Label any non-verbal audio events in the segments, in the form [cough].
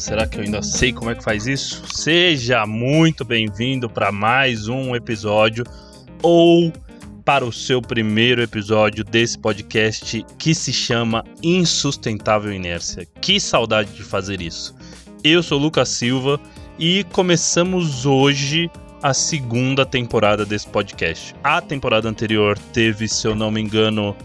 será que eu ainda sei como é que faz isso? Seja muito bem-vindo para mais um episódio ou para o seu primeiro episódio desse podcast que se chama Insustentável Inércia. Que saudade de fazer isso. Eu sou Lucas Silva e começamos hoje a segunda temporada desse podcast. A temporada anterior teve, se eu não me engano,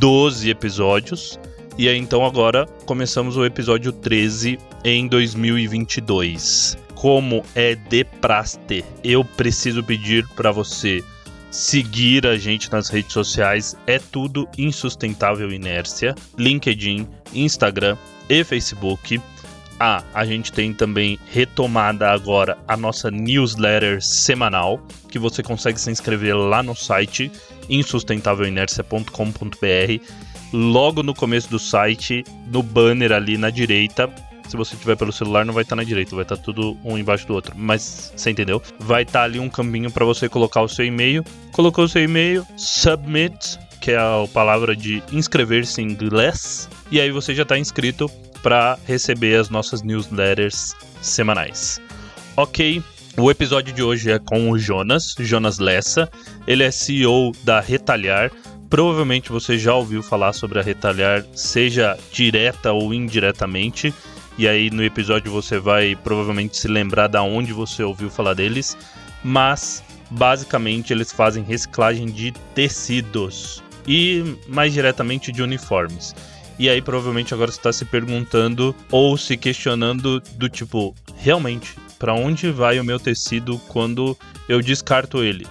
12 episódios. E aí então agora começamos o episódio 13 em 2022. Como é de praste, eu preciso pedir para você seguir a gente nas redes sociais. É tudo Insustentável Inércia, LinkedIn, Instagram e Facebook. Ah, a gente tem também retomada agora a nossa newsletter semanal, que você consegue se inscrever lá no site insustentavelinércia.com.br. Logo no começo do site, no banner ali na direita, se você tiver pelo celular, não vai estar tá na direita, vai estar tá tudo um embaixo do outro. Mas você entendeu? Vai estar tá ali um caminho para você colocar o seu e-mail. Colocou o seu e-mail, submit, que é a palavra de inscrever-se em inglês, e aí você já está inscrito para receber as nossas newsletters semanais. Ok, o episódio de hoje é com o Jonas, Jonas Lessa. Ele é CEO da Retalhar. Provavelmente você já ouviu falar sobre a Retalhar, seja direta ou indiretamente. E aí no episódio você vai provavelmente se lembrar da onde você ouviu falar deles. Mas basicamente eles fazem reciclagem de tecidos e mais diretamente de uniformes. E aí provavelmente agora você está se perguntando ou se questionando do tipo, realmente, para onde vai o meu tecido quando eu descarto ele?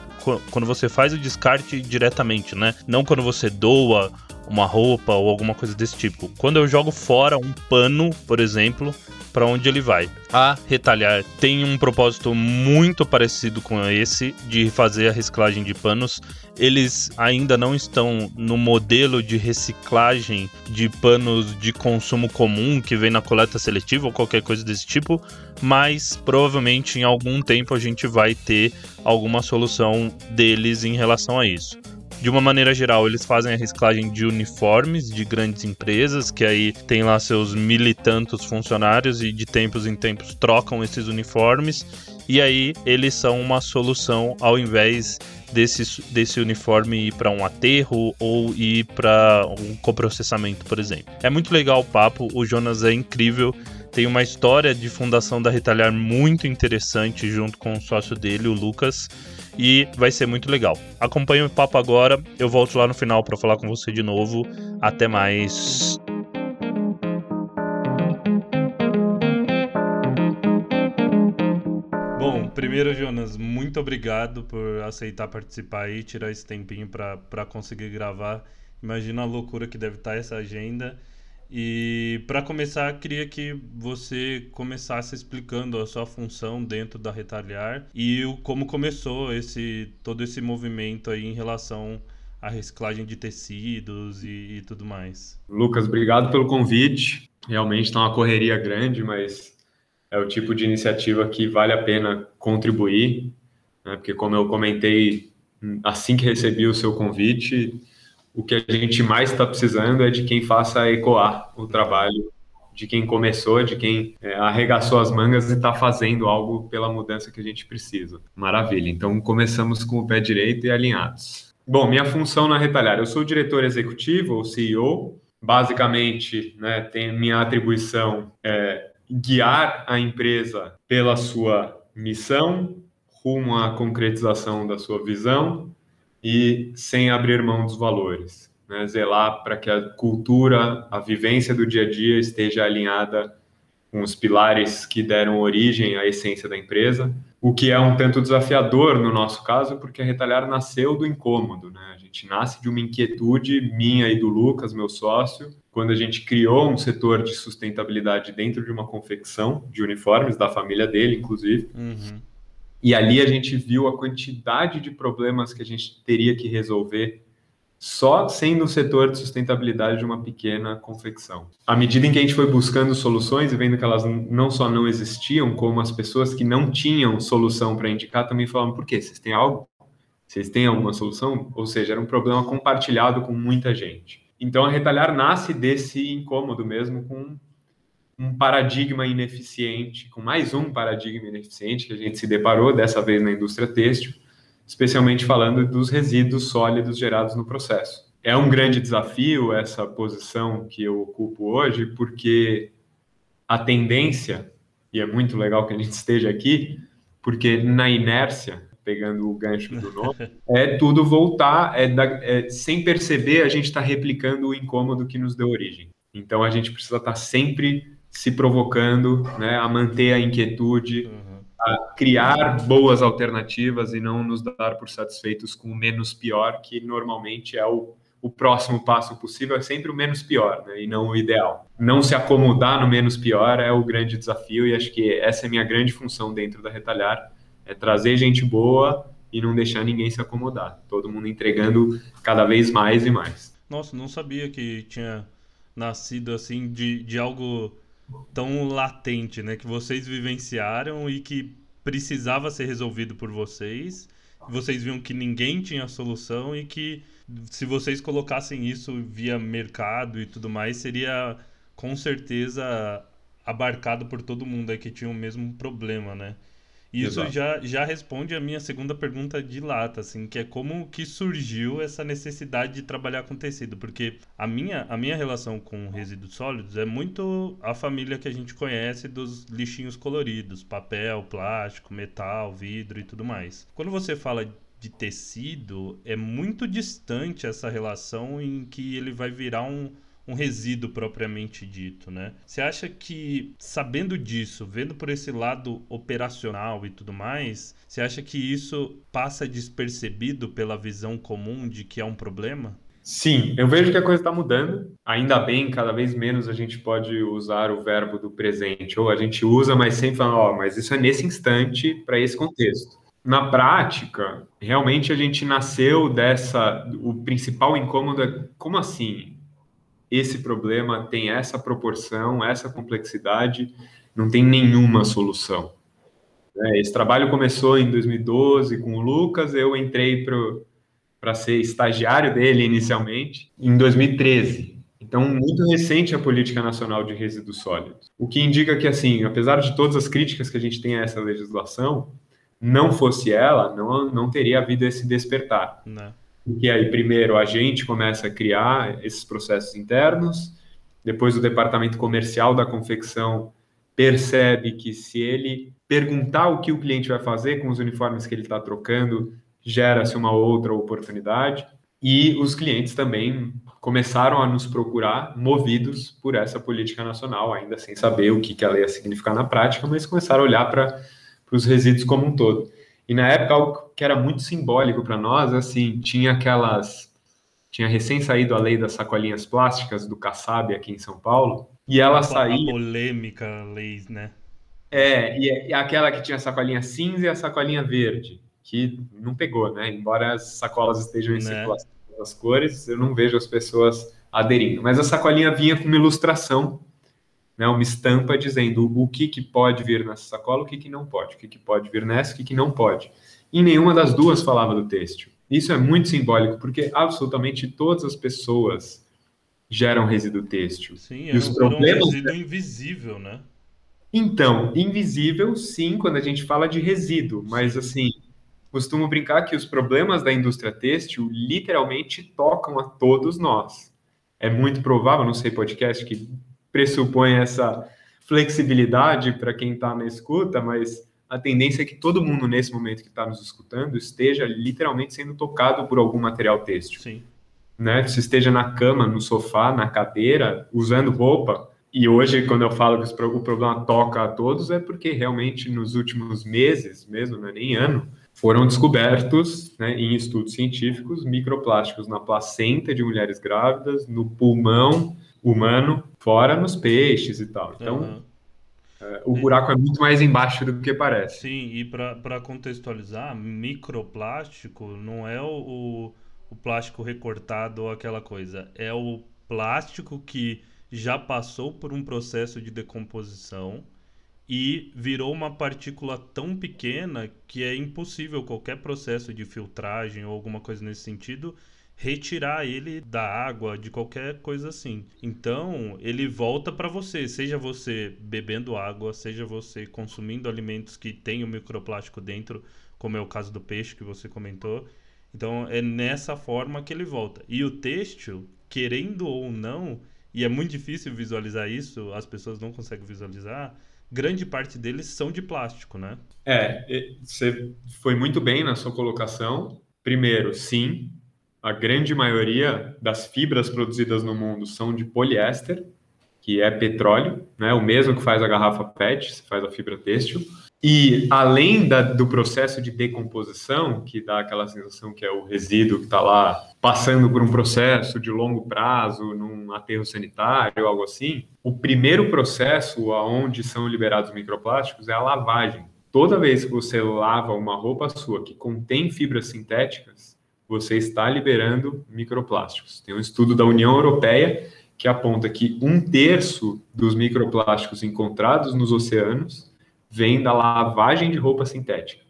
Quando você faz o descarte diretamente, né? Não quando você doa uma roupa ou alguma coisa desse tipo. Quando eu jogo fora um pano, por exemplo, para onde ele vai. A Retalhar tem um propósito muito parecido com esse de fazer a reciclagem de panos. Eles ainda não estão no modelo de reciclagem de panos de consumo comum que vem na coleta seletiva ou qualquer coisa desse tipo, mas provavelmente em algum tempo a gente vai ter alguma solução deles em relação a isso. De uma maneira geral, eles fazem a reciclagem de uniformes de grandes empresas, que aí tem lá seus mil e tantos funcionários e de tempos em tempos trocam esses uniformes. E aí eles são uma solução ao invés desse, desse uniforme ir para um aterro ou ir para um coprocessamento, por exemplo. É muito legal o papo, o Jonas é incrível tem uma história de fundação da Retalhar muito interessante junto com o sócio dele, o Lucas e vai ser muito legal. Acompanhe o papo agora, eu volto lá no final para falar com você de novo. Até mais. Bom, primeiro, Jonas, muito obrigado por aceitar participar e tirar esse tempinho para conseguir gravar. Imagina a loucura que deve estar essa agenda. E para começar, queria que você começasse explicando a sua função dentro da Retalhar e o, como começou esse todo esse movimento aí em relação à reciclagem de tecidos e, e tudo mais. Lucas, obrigado pelo convite. Realmente está uma correria grande, mas é o tipo de iniciativa que vale a pena contribuir, né? porque como eu comentei assim que recebi o seu convite, o que a gente mais está precisando é de quem faça ecoar o trabalho de quem começou, de quem é, arregaçou as mangas e está fazendo algo pela mudança que a gente precisa. Maravilha. Então começamos com o pé direito e alinhados. Bom, minha função na Retalhar, eu sou diretor executivo ou CEO. Basicamente, né, tem minha atribuição é guiar a empresa pela sua missão rumo à concretização da sua visão e sem abrir mão dos valores. Né? Zelar para que a cultura, a vivência do dia a dia esteja alinhada com os pilares que deram origem à essência da empresa, o que é um tanto desafiador no nosso caso, porque a Retalhar nasceu do incômodo, né? A gente nasce de uma inquietude minha e do Lucas, meu sócio, quando a gente criou um setor de sustentabilidade dentro de uma confecção de uniformes da família dele, inclusive. Uhum. E ali a gente viu a quantidade de problemas que a gente teria que resolver só sendo o setor de sustentabilidade de uma pequena confecção. À medida em que a gente foi buscando soluções e vendo que elas não só não existiam, como as pessoas que não tinham solução para indicar também falavam: por quê? Vocês têm algo? Vocês têm alguma solução? Ou seja, era um problema compartilhado com muita gente. Então a Retalhar nasce desse incômodo mesmo com um paradigma ineficiente, com mais um paradigma ineficiente que a gente se deparou, dessa vez na indústria têxtil, especialmente falando dos resíduos sólidos gerados no processo. É um grande desafio essa posição que eu ocupo hoje, porque a tendência, e é muito legal que a gente esteja aqui, porque na inércia, pegando o gancho do nome, [laughs] é tudo voltar, é, da, é sem perceber, a gente está replicando o incômodo que nos deu origem. Então a gente precisa estar tá sempre se provocando né, a manter a inquietude, uhum. a criar boas alternativas e não nos dar por satisfeitos com o menos pior, que normalmente é o, o próximo passo possível, é sempre o menos pior, né, e não o ideal. Não se acomodar no menos pior é o grande desafio, e acho que essa é a minha grande função dentro da Retalhar, é trazer gente boa e não deixar ninguém se acomodar. Todo mundo entregando cada vez mais e mais. Nossa, não sabia que tinha nascido assim de, de algo tão latente, né? Que vocês vivenciaram e que precisava ser resolvido por vocês. Vocês viam que ninguém tinha solução e que se vocês colocassem isso via mercado e tudo mais, seria com certeza abarcado por todo mundo aí que tinha o mesmo problema, né? Isso já, já responde a minha segunda pergunta de lata, assim, que é como que surgiu essa necessidade de trabalhar com tecido, porque a minha, a minha relação com resíduos sólidos é muito a família que a gente conhece dos lixinhos coloridos, papel, plástico, metal, vidro e tudo mais. Quando você fala de tecido, é muito distante essa relação em que ele vai virar um, um resíduo propriamente dito, né? Você acha que, sabendo disso, vendo por esse lado operacional e tudo mais, você acha que isso passa despercebido pela visão comum de que é um problema? Sim, eu vejo que a coisa está mudando. Ainda bem, cada vez menos a gente pode usar o verbo do presente. Ou a gente usa, mas sempre fala, ó, oh, mas isso é nesse instante, para esse contexto. Na prática, realmente a gente nasceu dessa. O principal incômodo é como assim? Esse problema tem essa proporção, essa complexidade, não tem nenhuma solução. É, esse trabalho começou em 2012 com o Lucas, eu entrei para ser estagiário dele inicialmente em 2013. Então, muito recente a política nacional de resíduos sólidos. O que indica que, assim, apesar de todas as críticas que a gente tem a essa legislação, não fosse ela, não, não teria havido esse despertar. Não. Porque aí, primeiro, a gente começa a criar esses processos internos, depois o departamento comercial da confecção percebe que se ele perguntar o que o cliente vai fazer com os uniformes que ele está trocando, gera-se uma outra oportunidade. E os clientes também começaram a nos procurar movidos por essa política nacional, ainda sem saber o que, que ela ia significar na prática, mas começaram a olhar para os resíduos como um todo. E na época, algo que era muito simbólico para nós, assim, tinha aquelas. Tinha recém saído a lei das sacolinhas plásticas do Kassab aqui em São Paulo, e ela saía. polêmica lei, né? É, e, e aquela que tinha a sacolinha cinza e a sacolinha verde, que não pegou, né? Embora as sacolas estejam em né? circulação das cores, eu não vejo as pessoas aderindo. Mas a sacolinha vinha com uma ilustração né, uma estampa dizendo o que, que pode vir nessa sacola, o que, que não pode, o que, que pode vir nessa, o que, que não pode. E nenhuma das duas falava do têxtil. Isso é muito simbólico, porque absolutamente todas as pessoas geram resíduo têxtil. Sim, e os problemas... um resíduo invisível, né? Então, invisível, sim, quando a gente fala de resíduo, mas assim, costumo brincar que os problemas da indústria têxtil literalmente tocam a todos nós. É muito provável, não sei podcast, que pressupõe essa flexibilidade para quem está na escuta, mas a tendência é que todo mundo nesse momento que está nos escutando esteja literalmente sendo tocado por algum material têxtil. Sim. Né? Se esteja na cama, no sofá, na cadeira, usando roupa. E hoje, quando eu falo que o problema toca a todos, é porque realmente nos últimos meses, mesmo, não é nem ano, foram descobertos, né, em estudos científicos, microplásticos na placenta de mulheres grávidas, no pulmão humano, fora nos peixes e tal. Então, uhum. é, o buraco é muito mais embaixo do que parece. Sim, e para contextualizar, microplástico não é o, o plástico recortado ou aquela coisa, é o plástico que já passou por um processo de decomposição e virou uma partícula tão pequena que é impossível qualquer processo de filtragem ou alguma coisa nesse sentido retirar ele da água, de qualquer coisa assim. Então, ele volta para você, seja você bebendo água, seja você consumindo alimentos que têm o microplástico dentro, como é o caso do peixe que você comentou. Então, é nessa forma que ele volta. E o têxtil, querendo ou não, e é muito difícil visualizar isso, as pessoas não conseguem visualizar, grande parte deles são de plástico, né? É, você foi muito bem na sua colocação. Primeiro, sim, a grande maioria das fibras produzidas no mundo são de poliéster, que é petróleo, né? O mesmo que faz a garrafa PET, faz a fibra têxtil. E além da, do processo de decomposição, que dá aquela sensação que é o resíduo que está lá passando por um processo de longo prazo, num aterro sanitário, algo assim, o primeiro processo aonde são liberados microplásticos é a lavagem. Toda vez que você lava uma roupa sua que contém fibras sintéticas, você está liberando microplásticos. Tem um estudo da União Europeia que aponta que um terço dos microplásticos encontrados nos oceanos vem da lavagem de roupa sintética.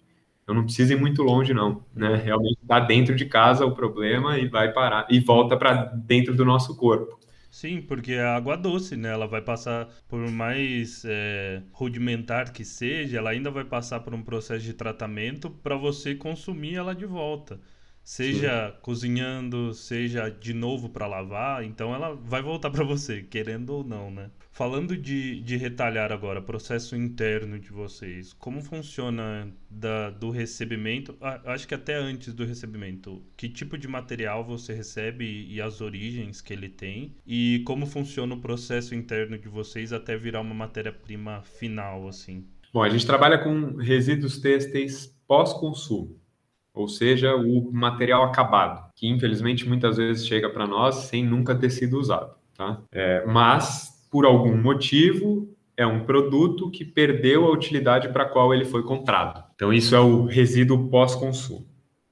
Eu não preciso ir muito longe, não. Né? Realmente está dentro de casa o problema e vai parar e volta para dentro do nosso corpo. Sim, porque é água doce, né? Ela vai passar, por mais é, rudimentar que seja, ela ainda vai passar por um processo de tratamento para você consumir ela de volta seja Sim. cozinhando, seja de novo para lavar, então ela vai voltar para você, querendo ou não, né? Falando de, de retalhar agora, processo interno de vocês, como funciona da, do recebimento? Acho que até antes do recebimento, que tipo de material você recebe e, e as origens que ele tem, e como funciona o processo interno de vocês até virar uma matéria-prima final, assim? Bom, a gente trabalha com resíduos têxteis pós-consumo ou seja, o material acabado, que infelizmente muitas vezes chega para nós sem nunca ter sido usado. Tá? É, mas, por algum motivo, é um produto que perdeu a utilidade para a qual ele foi comprado. Então, isso é o resíduo pós-consumo.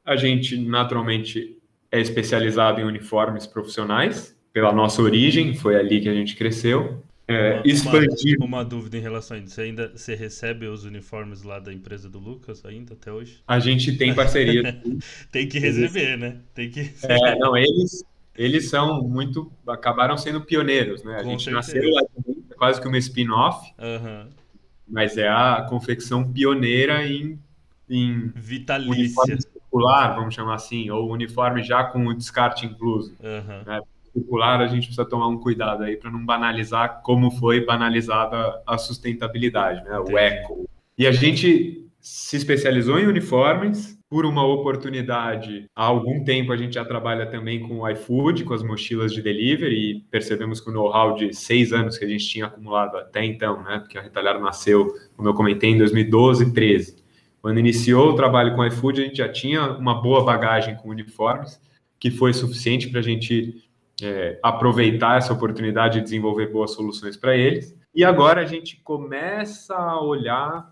A gente, naturalmente, é especializado em uniformes profissionais, pela nossa origem, foi ali que a gente cresceu. É, uma, expandir. Uma, uma, dúvida em relação a isso. Você ainda você recebe os uniformes lá da empresa do Lucas ainda até hoje? A gente tem parceria. [laughs] tem que receber, né? Tem que É, não, eles, eles são muito. acabaram sendo pioneiros, né? A Com gente certeza. nasceu lá é quase que uma spin-off. Uhum. Mas é a confecção pioneira em, em Vitalícia. circular, vamos chamar assim, ou uniforme já com o descarte incluso. Uhum. Né? Circular, a gente precisa tomar um cuidado aí para não banalizar como foi banalizada a sustentabilidade, né? O eco. E a gente se especializou em uniformes por uma oportunidade. Há algum tempo a gente já trabalha também com o iFood, com as mochilas de delivery, e percebemos que o know-how de seis anos que a gente tinha acumulado até então, né? Porque a Retalhar nasceu, como eu comentei, em 2012, 13. Quando iniciou o trabalho com o iFood, a gente já tinha uma boa bagagem com uniformes, que foi suficiente para a gente é, aproveitar essa oportunidade de desenvolver boas soluções para eles. E agora a gente começa a olhar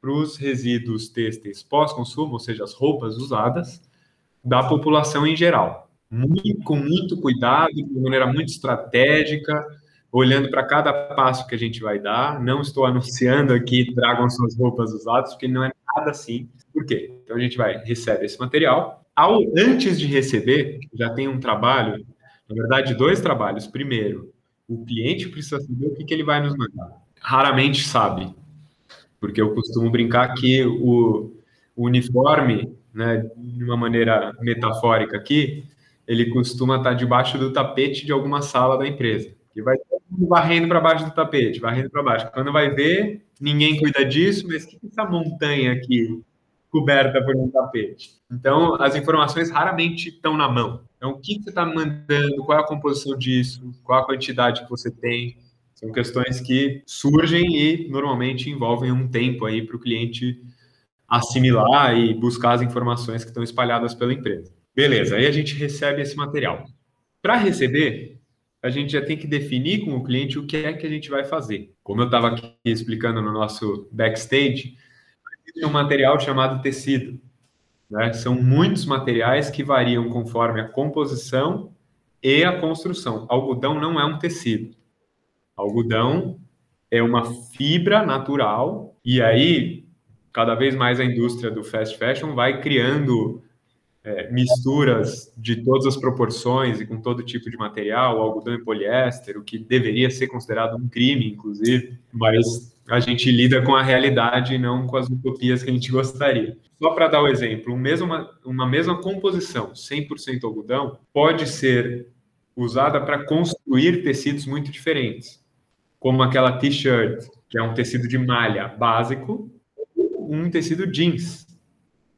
para os resíduos têxteis pós-consumo, ou seja, as roupas usadas, da população em geral. Muito, com muito cuidado, de maneira muito estratégica, olhando para cada passo que a gente vai dar. Não estou anunciando aqui tragam suas roupas usadas, porque não é nada assim. Por quê? Então a gente vai recebe esse material. Ao, antes de receber, já tem um trabalho na verdade, dois trabalhos. Primeiro, o cliente precisa saber o que, que ele vai nos mandar. Raramente sabe, porque eu costumo brincar que o, o uniforme, né, de uma maneira metafórica aqui, ele costuma estar debaixo do tapete de alguma sala da empresa. E vai varrendo para baixo do tapete, varrendo para baixo. Quando vai ver, ninguém cuida disso, mas o que essa montanha aqui coberta por um tapete? Então, as informações raramente estão na mão. Então, o que você está mandando, qual é a composição disso, qual a quantidade que você tem. São questões que surgem e normalmente envolvem um tempo aí para o cliente assimilar e buscar as informações que estão espalhadas pela empresa. Beleza, aí a gente recebe esse material. Para receber, a gente já tem que definir com o cliente o que é que a gente vai fazer. Como eu estava aqui explicando no nosso backstage, existe um material chamado tecido. Né? São muitos materiais que variam conforme a composição e a construção. Algodão não é um tecido. Algodão é uma fibra natural e aí cada vez mais a indústria do fast fashion vai criando é, misturas de todas as proporções e com todo tipo de material, algodão e poliéster, o que deveria ser considerado um crime, inclusive, mas a gente lida com a realidade e não com as utopias que a gente gostaria. Só para dar o um exemplo, uma mesma, composição, 100% algodão, pode ser usada para construir tecidos muito diferentes, como aquela t-shirt, que é um tecido de malha básico, um tecido jeans.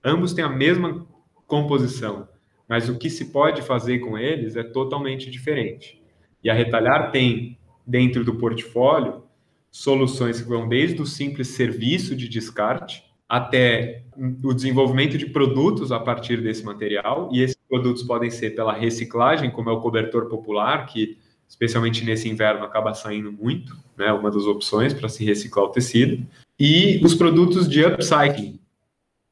Ambos têm a mesma composição, mas o que se pode fazer com eles é totalmente diferente. E a Retalhar tem, dentro do portfólio, soluções que vão desde o simples serviço de descarte até o desenvolvimento de produtos a partir desse material, e esses produtos podem ser pela reciclagem, como é o cobertor popular, que especialmente nesse inverno acaba saindo muito, né, uma das opções para se reciclar o tecido, e os produtos de upcycling,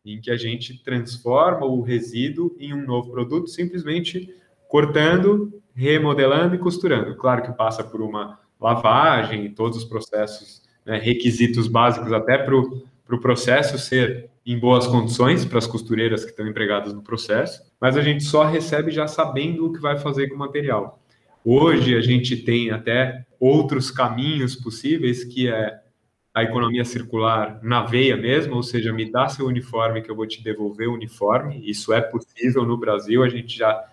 em que a gente transforma o resíduo em um novo produto, simplesmente cortando, remodelando e costurando. Claro que passa por uma lavagem, todos os processos, né, requisitos básicos até para o pro processo ser em boas condições para as costureiras que estão empregadas no processo, mas a gente só recebe já sabendo o que vai fazer com o material. Hoje a gente tem até outros caminhos possíveis, que é a economia circular na veia mesmo, ou seja, me dá seu uniforme que eu vou te devolver o uniforme. Isso é possível no Brasil, a gente já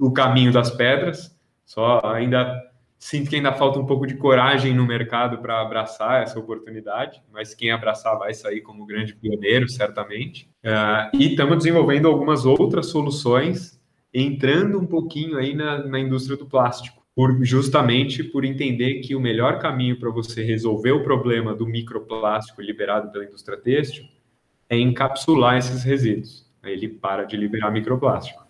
o caminho das pedras. Só ainda sinto que ainda falta um pouco de coragem no mercado para abraçar essa oportunidade, mas quem abraçar vai sair como grande pioneiro, certamente. Uh, e estamos desenvolvendo algumas outras soluções, entrando um pouquinho aí na, na indústria do plástico por, justamente por entender que o melhor caminho para você resolver o problema do microplástico liberado pela indústria têxtil é encapsular esses resíduos. Aí ele para de liberar microplástico.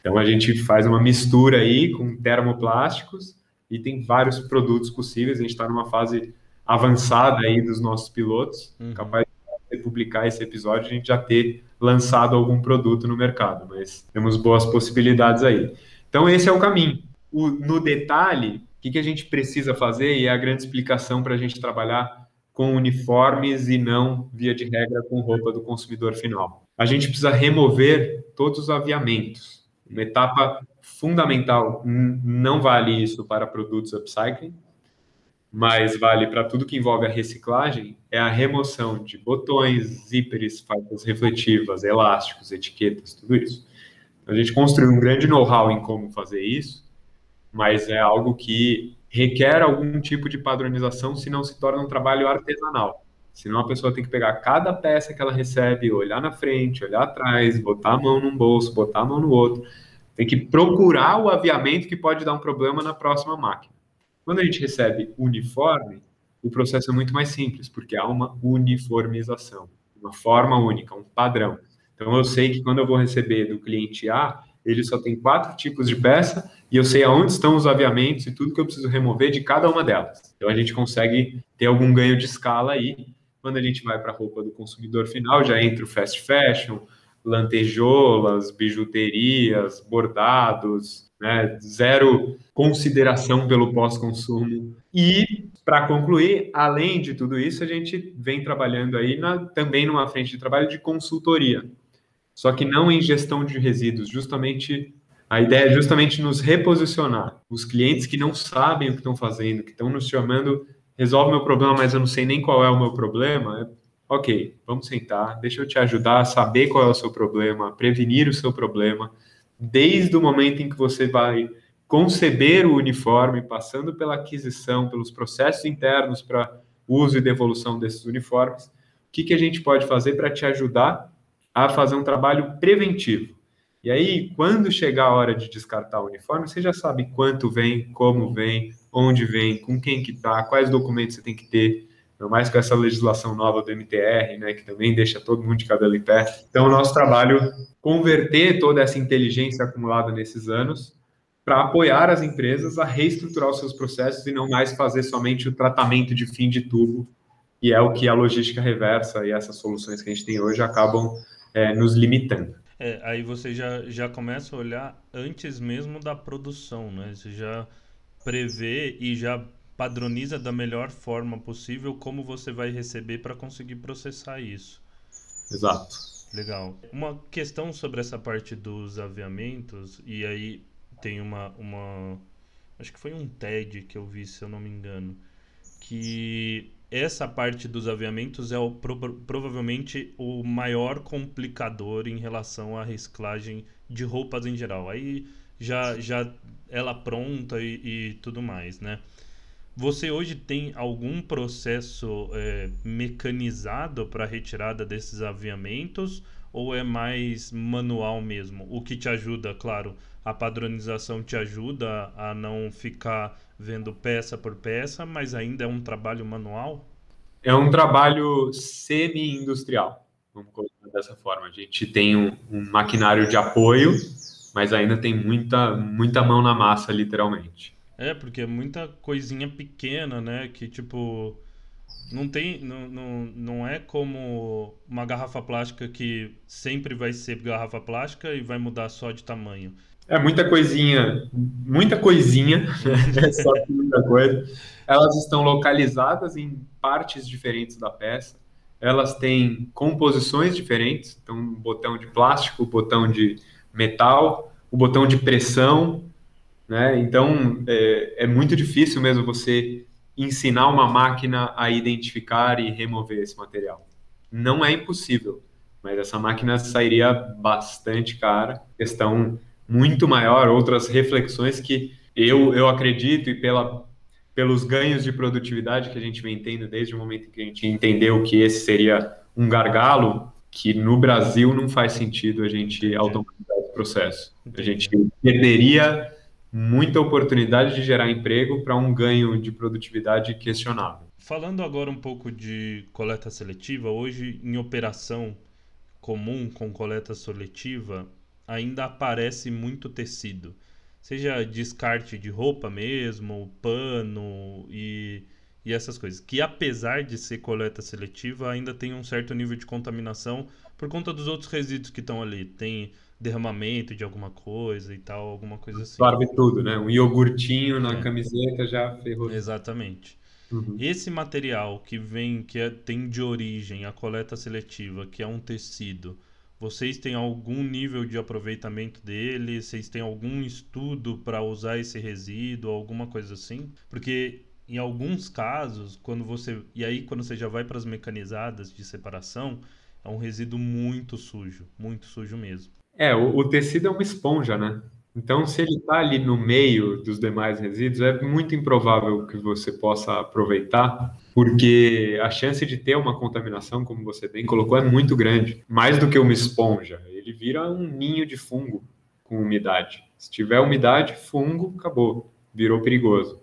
Então a gente faz uma mistura aí com termoplásticos e tem vários produtos possíveis. A gente está numa fase avançada aí dos nossos pilotos, uhum. capaz de publicar esse episódio a gente já ter lançado algum produto no mercado, mas temos boas possibilidades aí. Então esse é o caminho o, no detalhe, o que, que a gente precisa fazer, e é a grande explicação para a gente trabalhar com uniformes e não, via de regra, com roupa do consumidor final. A gente precisa remover todos os aviamentos. Uma etapa fundamental, não vale isso para produtos upcycling, mas vale para tudo que envolve a reciclagem, é a remoção de botões, zíperes, faixas refletivas, elásticos, etiquetas, tudo isso. A gente construiu um grande know-how em como fazer isso, mas é algo que requer algum tipo de padronização, senão se torna um trabalho artesanal. Senão a pessoa tem que pegar cada peça que ela recebe, olhar na frente, olhar atrás, botar a mão num bolso, botar a mão no outro. Tem que procurar o aviamento que pode dar um problema na próxima máquina. Quando a gente recebe uniforme, o processo é muito mais simples, porque há uma uniformização, uma forma única, um padrão. Então eu sei que quando eu vou receber do cliente A, ele só tem quatro tipos de peça e eu sei aonde estão os aviamentos e tudo que eu preciso remover de cada uma delas. Então a gente consegue ter algum ganho de escala aí. Quando a gente vai para a roupa do consumidor final, já entra o fast fashion, lantejoulas, bijuterias, bordados, né? zero consideração pelo pós-consumo. E, para concluir, além de tudo isso, a gente vem trabalhando aí na, também numa frente de trabalho de consultoria só que não em gestão de resíduos, justamente a ideia é justamente nos reposicionar. Os clientes que não sabem o que estão fazendo, que estão nos chamando, resolve meu problema, mas eu não sei nem qual é o meu problema. Ok, vamos sentar, deixa eu te ajudar a saber qual é o seu problema, prevenir o seu problema, desde o momento em que você vai conceber o uniforme, passando pela aquisição, pelos processos internos para uso e devolução desses uniformes. O que, que a gente pode fazer para te ajudar a fazer um trabalho preventivo. E aí, quando chegar a hora de descartar o uniforme, você já sabe quanto vem, como vem, onde vem, com quem que tá, quais documentos você tem que ter, não mais com essa legislação nova do MTR, né, que também deixa todo mundo de cabelo em pé. Então, o nosso trabalho é converter toda essa inteligência acumulada nesses anos para apoiar as empresas a reestruturar os seus processos e não mais fazer somente o tratamento de fim de tubo, e é o que a logística reversa e essas soluções que a gente tem hoje acabam é, nos limitando. É, aí você já, já começa a olhar antes mesmo da produção, né? Você já prevê e já padroniza da melhor forma possível como você vai receber para conseguir processar isso. Exato. Legal. Uma questão sobre essa parte dos aviamentos, e aí tem uma, uma. Acho que foi um TED que eu vi, se eu não me engano. Que essa parte dos aviamentos é o, provavelmente o maior complicador em relação à reciclagem de roupas em geral. Aí já, já ela pronta e, e tudo mais, né? Você hoje tem algum processo é, mecanizado para retirada desses aviamentos ou é mais manual mesmo? O que te ajuda, claro, a padronização te ajuda a não ficar vendo peça por peça, mas ainda é um trabalho manual? É um trabalho semi-industrial, vamos colocar dessa forma. A gente tem um, um maquinário de apoio, mas ainda tem muita, muita mão na massa, literalmente. É, porque é muita coisinha pequena, né? Que tipo. Não tem. Não, não, não é como uma garrafa plástica que sempre vai ser garrafa plástica e vai mudar só de tamanho. É muita coisinha, muita coisinha, [laughs] é só muita coisa. Elas estão localizadas em partes diferentes da peça. Elas têm composições diferentes, então botão de plástico, botão de metal, o botão de pressão, né? Então, é, é muito difícil mesmo você ensinar uma máquina a identificar e remover esse material. Não é impossível, mas essa máquina sairia bastante cara. Questão muito maior, outras reflexões que eu, eu acredito e pela, pelos ganhos de produtividade que a gente vem tendo desde o momento que a gente entendeu que esse seria um gargalo, que no Brasil não faz sentido a gente automatizar esse processo. A gente perderia muita oportunidade de gerar emprego para um ganho de produtividade questionável. Falando agora um pouco de coleta seletiva, hoje em operação comum com coleta seletiva ainda aparece muito tecido, seja descarte de roupa mesmo, pano e, e essas coisas, que apesar de ser coleta seletiva ainda tem um certo nível de contaminação por conta dos outros resíduos que estão ali. Tem derramamento de alguma coisa e tal, alguma coisa assim. Absorve tudo, né? Um iogurtinho na é. camiseta já ferrou. Exatamente. Uhum. Esse material que vem, que é, tem de origem a coleta seletiva, que é um tecido, vocês têm algum nível de aproveitamento dele? Vocês têm algum estudo para usar esse resíduo, alguma coisa assim? Porque em alguns casos, quando você e aí quando você já vai para as mecanizadas de separação, é um resíduo muito sujo, muito sujo mesmo. É, o, o tecido é uma esponja, né? Então, se ele está ali no meio dos demais resíduos, é muito improvável que você possa aproveitar, porque a chance de ter uma contaminação, como você bem colocou, é muito grande. Mais do que uma esponja, ele vira um ninho de fungo com umidade. Se tiver umidade, fungo, acabou, virou perigoso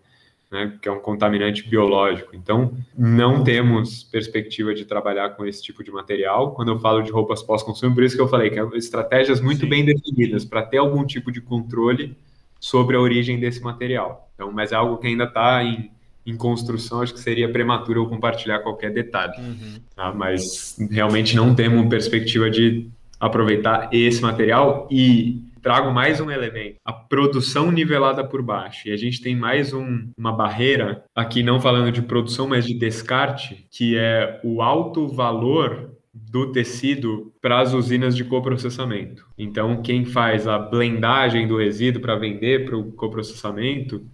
né, que é um contaminante biológico. Então, não temos perspectiva de trabalhar com esse tipo de material. Quando eu falo de roupas pós-consumo, por isso que eu falei que é estratégias muito Sim. bem definidas para ter algum tipo de controle sobre a origem desse material. Então, mas é algo que ainda está em, em construção, acho que seria prematuro eu compartilhar qualquer detalhe. Uhum. Tá? Mas realmente não temos perspectiva de aproveitar esse material e trago mais um elemento, a produção nivelada por baixo. E a gente tem mais um, uma barreira, aqui não falando de produção, mas de descarte, que é o alto valor do tecido para as usinas de coprocessamento. Então, quem faz a blendagem do resíduo para vender para o coprocessamento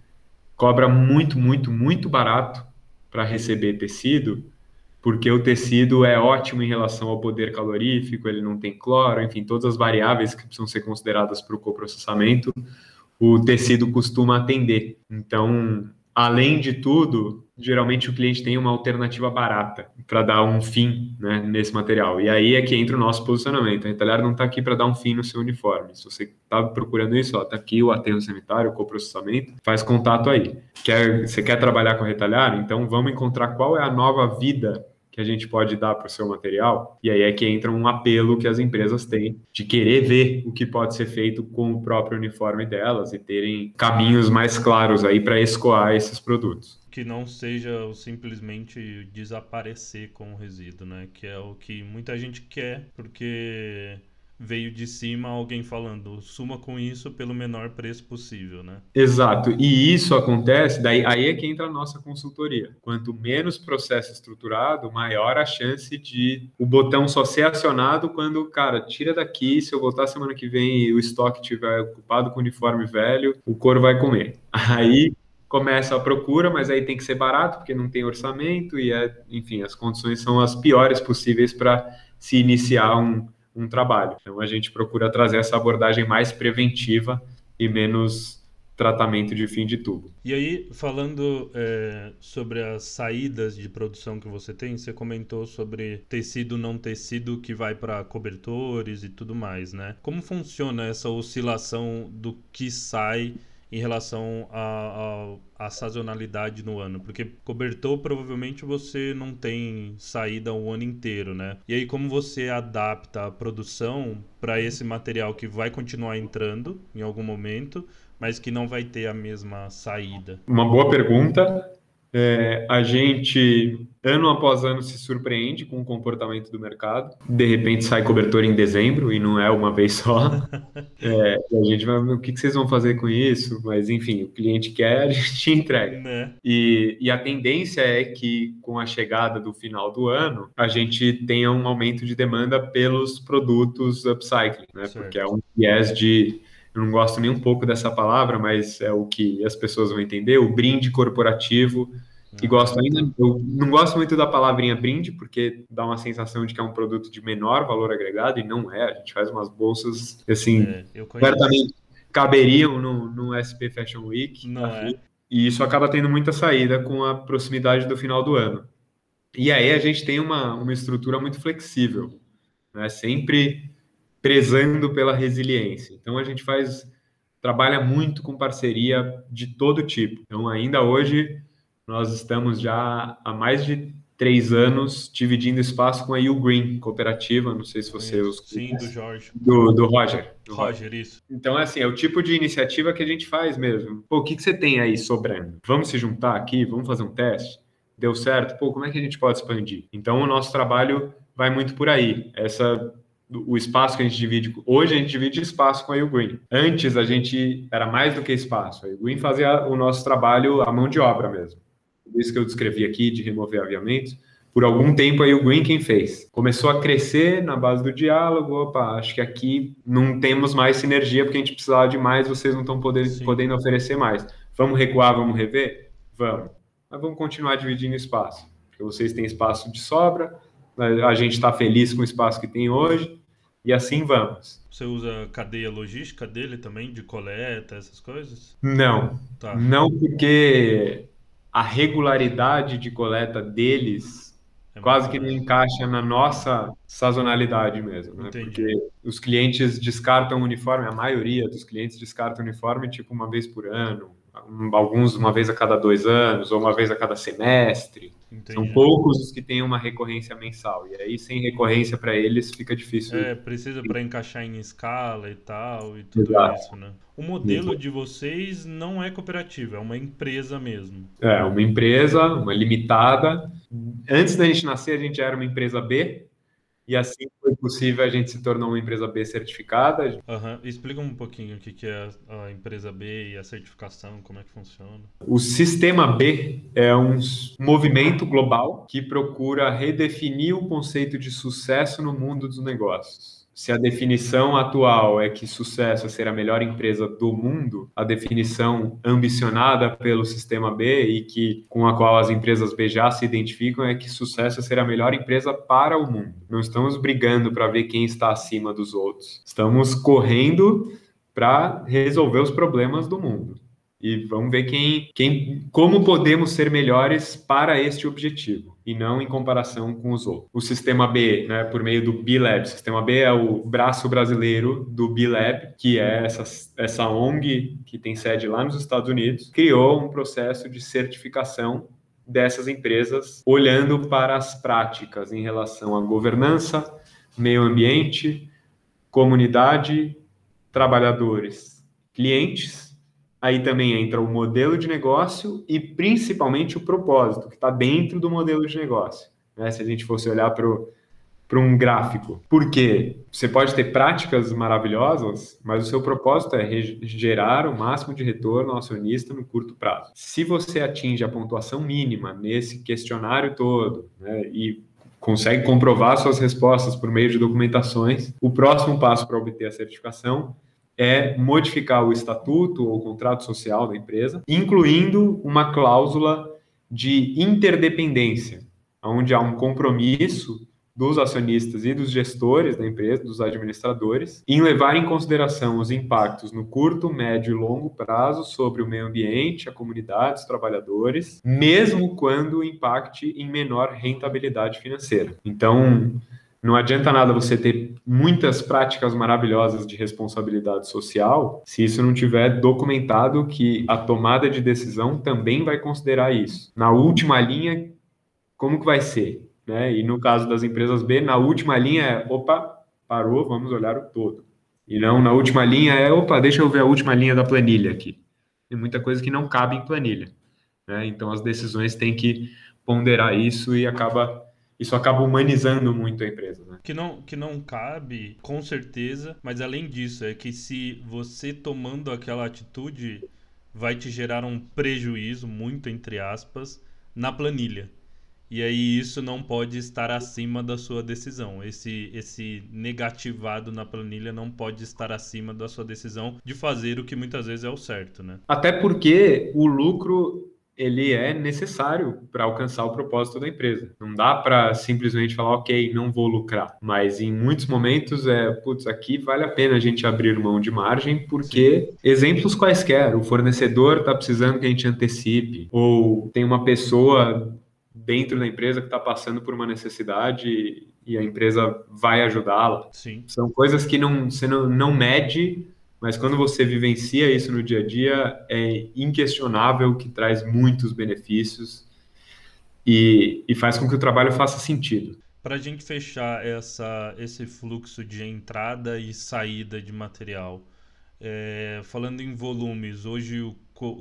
cobra muito, muito, muito barato para receber tecido porque o tecido é ótimo em relação ao poder calorífico, ele não tem cloro, enfim, todas as variáveis que precisam ser consideradas para o coprocessamento, o tecido costuma atender. Então, além de tudo, geralmente o cliente tem uma alternativa barata para dar um fim né, nesse material. E aí é que entra o nosso posicionamento. A retalhar não está aqui para dar um fim no seu uniforme. Se você está procurando isso, está aqui o aterro sanitário, o coprocessamento, faz contato aí. Quer, você quer trabalhar com retalhar? Então vamos encontrar qual é a nova vida que a gente pode dar para o seu material. E aí é que entra um apelo que as empresas têm de querer ver o que pode ser feito com o próprio uniforme delas e terem caminhos mais claros aí para escoar esses produtos. Que não seja simplesmente desaparecer com o resíduo, né? Que é o que muita gente quer, porque veio de cima alguém falando, suma com isso pelo menor preço possível, né? Exato. E isso acontece, daí aí é que entra a nossa consultoria. Quanto menos processo estruturado, maior a chance de o botão só ser acionado quando, cara, tira daqui, se eu voltar semana que vem e o estoque estiver ocupado com uniforme velho, o couro vai comer. [laughs] Aí começa a procura, mas aí tem que ser barato porque não tem orçamento e é, enfim, as condições são as piores possíveis para se iniciar um, um trabalho. Então a gente procura trazer essa abordagem mais preventiva e menos tratamento de fim de tubo. E aí, falando é, sobre as saídas de produção que você tem, você comentou sobre tecido não tecido que vai para cobertores e tudo mais, né? Como funciona essa oscilação do que sai em relação à sazonalidade no ano? Porque cobertor provavelmente você não tem saída o ano inteiro, né? E aí como você adapta a produção para esse material que vai continuar entrando em algum momento, mas que não vai ter a mesma saída? Uma boa pergunta. É, a gente, ano após ano, se surpreende com o comportamento do mercado. De repente sai cobertor em dezembro e não é uma vez só. [laughs] É, a gente vai, o que, vocês vão fazer com isso? Mas enfim, o cliente quer, a gente [laughs] entrega. Né? E, e a tendência é que com a chegada do final do ano, a gente tenha um aumento de demanda pelos produtos upcycling, né? Porque é um viés de eu não gosto nem um pouco dessa palavra, mas é o que as pessoas vão entender, o brinde corporativo, e gosto ainda, eu não gosto muito da palavrinha brinde, porque dá uma sensação de que é um produto de menor valor agregado, e não é, a gente faz umas bolsas, assim, é, certamente caberiam no, no SP Fashion Week, não é. e isso acaba tendo muita saída com a proximidade do final do ano. E aí a gente tem uma, uma estrutura muito flexível, né? sempre prezando pela resiliência. Então a gente faz trabalha muito com parceria de todo tipo. Então ainda hoje nós estamos já há mais de três anos dividindo espaço com a U Green cooperativa. Não sei se você os sim do Jorge do, do Roger. Do Roger, isso. Então é assim é o tipo de iniciativa que a gente faz mesmo. Pô, o que, que você tem aí sobrando? Vamos se juntar aqui, vamos fazer um teste. Deu certo? Pô, como é que a gente pode expandir? Então o nosso trabalho vai muito por aí. Essa o espaço que a gente divide. Hoje a gente divide espaço com a Green. Antes a gente era mais do que espaço. A Green fazia o nosso trabalho à mão de obra mesmo. Isso que eu descrevi aqui de remover aviamentos. Por algum tempo aí o Green quem fez. Começou a crescer na base do diálogo. Opa, acho que aqui não temos mais sinergia porque a gente precisava de mais, vocês não estão podendo, podendo oferecer mais. Vamos recuar, vamos rever? Vamos. Mas vamos continuar dividindo espaço. Porque vocês têm espaço de sobra, a gente está feliz com o espaço que tem hoje e assim vamos. Você usa cadeia logística dele também, de coleta, essas coisas? Não. Tá. Não, porque a regularidade de coleta deles é quase que não encaixa na nossa sazonalidade mesmo, né? Porque os clientes descartam o uniforme, a maioria dos clientes descartam o uniforme tipo uma vez por ano, alguns uma vez a cada dois anos ou uma vez a cada semestre. Entendi. São poucos os que têm uma recorrência mensal. E aí, sem recorrência para eles, fica difícil. É, precisa para encaixar em escala e tal, e tudo Exato. isso, né? O modelo de vocês não é cooperativa, é uma empresa mesmo. É, uma empresa, uma limitada. Antes da gente nascer, a gente era uma empresa B, e assim foi possível, a gente se tornou uma empresa B certificada. Uhum. Explica um pouquinho o que é a empresa B e a certificação, como é que funciona. O Sistema B é um movimento global que procura redefinir o conceito de sucesso no mundo dos negócios se a definição atual é que sucesso é ser a melhor empresa do mundo, a definição ambicionada pelo sistema B e que com a qual as empresas B já se identificam é que sucesso é ser a melhor empresa para o mundo. Não estamos brigando para ver quem está acima dos outros. Estamos correndo para resolver os problemas do mundo e vamos ver quem, quem, como podemos ser melhores para este objetivo e não em comparação com os outros. O sistema B, né, por meio do B-Lab, o sistema B é o braço brasileiro do B-Lab, que é essa, essa ONG que tem sede lá nos Estados Unidos, criou um processo de certificação dessas empresas, olhando para as práticas em relação à governança, meio ambiente, comunidade, trabalhadores, clientes Aí também entra o modelo de negócio e principalmente o propósito, que está dentro do modelo de negócio. Né? Se a gente fosse olhar para para um gráfico. Porque você pode ter práticas maravilhosas, mas o seu propósito é gerar o máximo de retorno ao acionista no curto prazo. Se você atinge a pontuação mínima nesse questionário todo né, e consegue comprovar suas respostas por meio de documentações, o próximo passo para obter a certificação é modificar o estatuto ou contrato social da empresa, incluindo uma cláusula de interdependência, onde há um compromisso dos acionistas e dos gestores da empresa, dos administradores, em levar em consideração os impactos no curto, médio e longo prazo sobre o meio ambiente, a comunidade, os trabalhadores, mesmo quando impacte em menor rentabilidade financeira. Então, não adianta nada você ter muitas práticas maravilhosas de responsabilidade social se isso não tiver documentado que a tomada de decisão também vai considerar isso. Na última linha, como que vai ser? Né? E no caso das empresas B, na última linha é, opa, parou, vamos olhar o todo. E não na última linha é, opa, deixa eu ver a última linha da planilha aqui. Tem muita coisa que não cabe em planilha. Né? Então as decisões têm que ponderar isso e acaba isso acaba humanizando muito a empresa. Né? Que, não, que não cabe, com certeza, mas além disso, é que se você tomando aquela atitude vai te gerar um prejuízo, muito entre aspas, na planilha. E aí isso não pode estar acima da sua decisão. Esse, esse negativado na planilha não pode estar acima da sua decisão de fazer o que muitas vezes é o certo, né? Até porque o lucro ele é necessário para alcançar o propósito da empresa. Não dá para simplesmente falar, ok, não vou lucrar. Mas em muitos momentos é, putz, aqui vale a pena a gente abrir mão de margem, porque Sim. exemplos quaisquer, o fornecedor está precisando que a gente antecipe, ou tem uma pessoa dentro da empresa que está passando por uma necessidade e a empresa vai ajudá-la. São coisas que não, você não, não mede mas quando você vivencia isso no dia a dia, é inquestionável que traz muitos benefícios e, e faz com que o trabalho faça sentido. Para a gente fechar essa, esse fluxo de entrada e saída de material, é, falando em volumes, hoje o,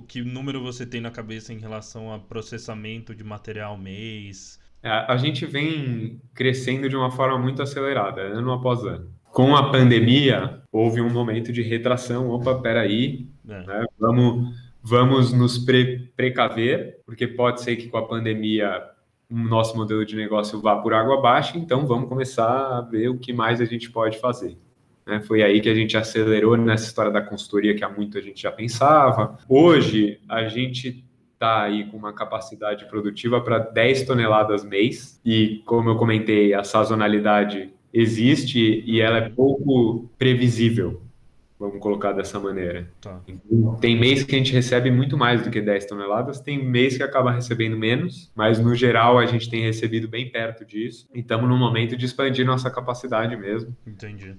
que número você tem na cabeça em relação a processamento de material mês? É, a gente vem crescendo de uma forma muito acelerada, ano após ano com a pandemia, houve um momento de retração. Opa, peraí, é. né? vamos, vamos nos pre precaver, porque pode ser que com a pandemia o nosso modelo de negócio vá por água abaixo, então vamos começar a ver o que mais a gente pode fazer. Né? Foi aí que a gente acelerou nessa história da consultoria que há muito a gente já pensava. Hoje, a gente está aí com uma capacidade produtiva para 10 toneladas mês, e como eu comentei, a sazonalidade existe e ela é pouco previsível, vamos colocar dessa maneira. Tá. Então, tem mês que a gente recebe muito mais do que 10 toneladas, tem mês que acaba recebendo menos, mas no geral a gente tem recebido bem perto disso e estamos no momento de expandir nossa capacidade mesmo. Entendi.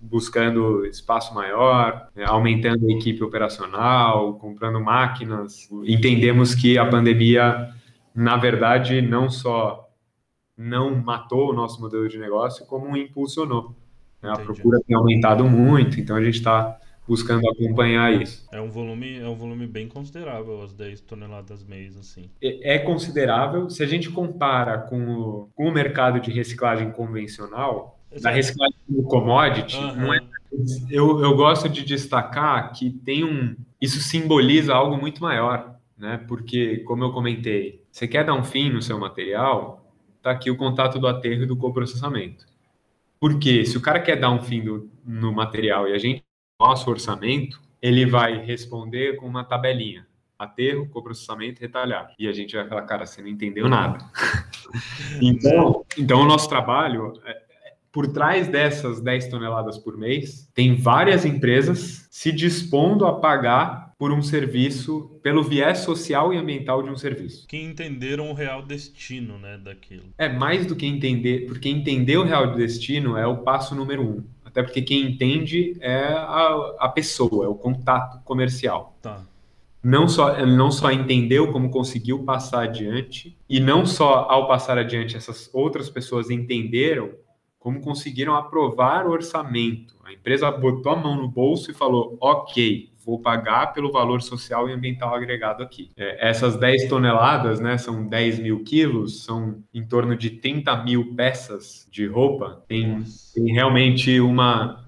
Buscando espaço maior, né, aumentando a equipe operacional, comprando máquinas. Entendemos que a pandemia, na verdade, não só não matou o nosso modelo de negócio, como impulsionou. Né? A procura tem aumentado muito, então a gente está buscando acompanhar isso. É um volume, é um volume bem considerável, as 10 toneladas mês, assim. É, é considerável. Se a gente compara com o, com o mercado de reciclagem convencional, Exato. da reciclagem do commodity, uhum. é, eu, eu gosto de destacar que tem um. Isso simboliza algo muito maior, né? Porque, como eu comentei, você quer dar um fim no seu material, está aqui o contato do aterro e do coprocessamento. Porque se o cara quer dar um fim do, no material e a gente, nosso orçamento, ele vai responder com uma tabelinha. Aterro, coprocessamento, retalhar. E a gente vai falar, cara, você não entendeu nada. [laughs] então, então, o nosso trabalho, é, por trás dessas 10 toneladas por mês, tem várias empresas se dispondo a pagar por um serviço, pelo viés social e ambiental de um serviço. Que entenderam o real destino, né, daquilo. É mais do que entender, porque entender o real destino é o passo número um. Até porque quem entende é a, a pessoa, é o contato comercial. Tá. Não só, não só entendeu como conseguiu passar adiante, e não só ao passar adiante essas outras pessoas entenderam como conseguiram aprovar o orçamento. A empresa botou a mão no bolso e falou: ok, vou pagar pelo valor social e ambiental agregado aqui. É, essas 10 toneladas, né, são 10 mil quilos, são em torno de 30 mil peças de roupa. Tem, tem realmente uma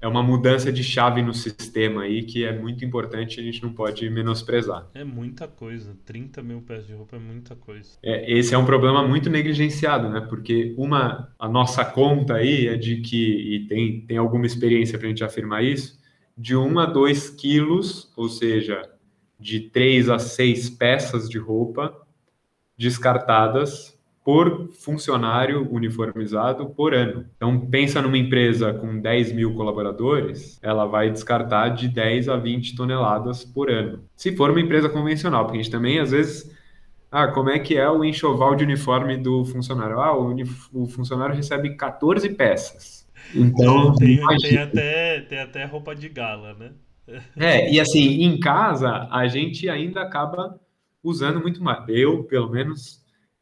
é uma mudança de chave no sistema aí que é muito importante a gente não pode menosprezar. É muita coisa, 30 mil peças de roupa é muita coisa. É, esse é um problema muito negligenciado, né? Porque uma, a nossa conta aí é de que, e tem, tem alguma experiência para a gente afirmar isso, de 1 a 2 quilos, ou seja, de 3 a 6 peças de roupa descartadas por funcionário uniformizado por ano. Então, pensa numa empresa com 10 mil colaboradores, ela vai descartar de 10 a 20 toneladas por ano. Se for uma empresa convencional, porque a gente também, às vezes, ah, como é que é o enxoval de uniforme do funcionário? Ah, o, o funcionário recebe 14 peças. Então, tem, tem, até, tem até roupa de gala, né? [laughs] É, e assim, em casa, a gente ainda acaba usando muito mais. Eu, pelo menos,